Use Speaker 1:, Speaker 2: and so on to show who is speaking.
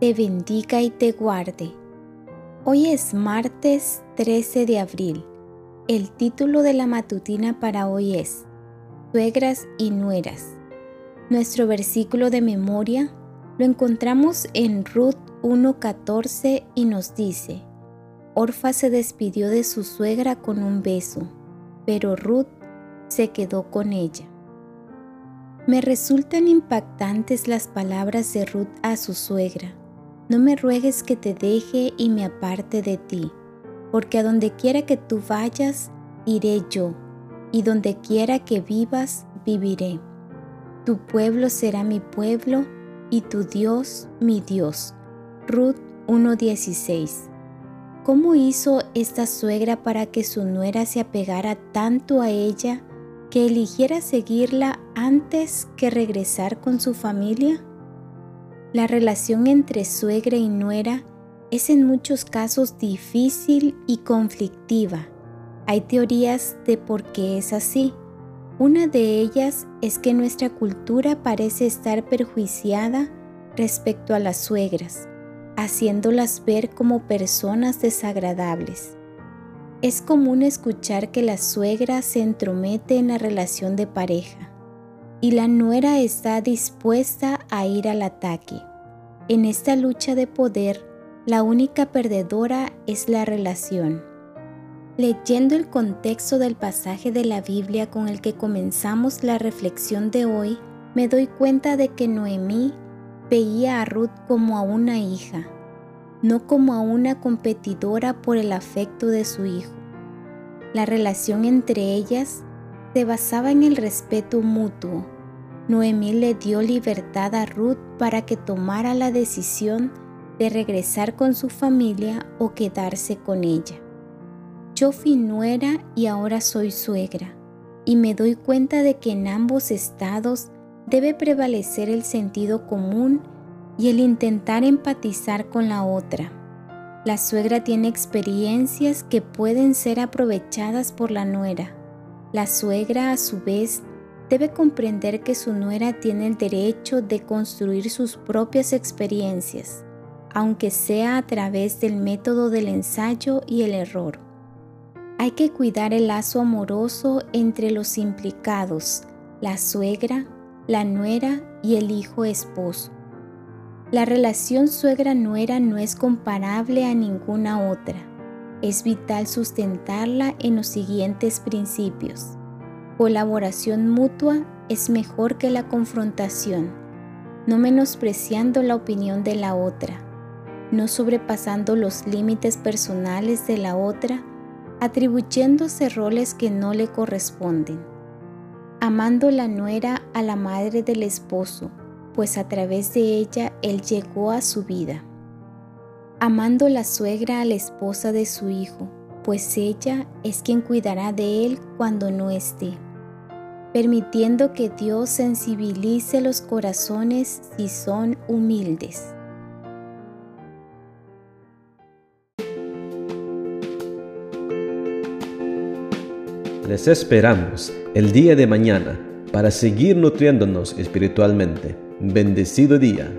Speaker 1: te bendiga y te guarde. Hoy es martes 13 de abril. El título de la matutina para hoy es Suegras y Nueras. Nuestro versículo de memoria lo encontramos en Ruth 1.14 y nos dice, Orfa se despidió de su suegra con un beso, pero Ruth se quedó con ella. Me resultan impactantes las palabras de Ruth a su suegra. No me ruegues que te deje y me aparte de ti, porque a donde quiera que tú vayas, iré yo, y donde quiera que vivas, viviré. Tu pueblo será mi pueblo, y tu Dios mi Dios. Ruth 1.16 ¿Cómo hizo esta suegra para que su nuera se apegara tanto a ella que eligiera seguirla antes que regresar con su familia? La relación entre suegra y nuera es en muchos casos difícil y conflictiva. Hay teorías de por qué es así. Una de ellas es que nuestra cultura parece estar perjuiciada respecto a las suegras haciéndolas ver como personas desagradables. Es común escuchar que la suegra se entromete en la relación de pareja y la nuera está dispuesta a ir al ataque. En esta lucha de poder, la única perdedora es la relación. Leyendo el contexto del pasaje de la Biblia con el que comenzamos la reflexión de hoy, me doy cuenta de que Noemí veía a Ruth como a una hija, no como a una competidora por el afecto de su hijo. La relación entre ellas se basaba en el respeto mutuo. Noemí le dio libertad a Ruth para que tomara la decisión de regresar con su familia o quedarse con ella. Yo fui nuera y ahora soy suegra, y me doy cuenta de que en ambos estados debe prevalecer el sentido común y el intentar empatizar con la otra. La suegra tiene experiencias que pueden ser aprovechadas por la nuera. La suegra a su vez debe comprender que su nuera tiene el derecho de construir sus propias experiencias, aunque sea a través del método del ensayo y el error. Hay que cuidar el lazo amoroso entre los implicados, la suegra, la nuera y el hijo esposo. La relación suegra-nuera no es comparable a ninguna otra. Es vital sustentarla en los siguientes principios. Colaboración mutua es mejor que la confrontación, no menospreciando la opinión de la otra, no sobrepasando los límites personales de la otra, atribuyéndose roles que no le corresponden amando la nuera a la madre del esposo, pues a través de ella él llegó a su vida. Amando la suegra a la esposa de su hijo, pues ella es quien cuidará de él cuando no esté. Permitiendo que Dios sensibilice los corazones si son humildes.
Speaker 2: Les esperamos el día de mañana para seguir nutriéndonos espiritualmente. Bendecido día.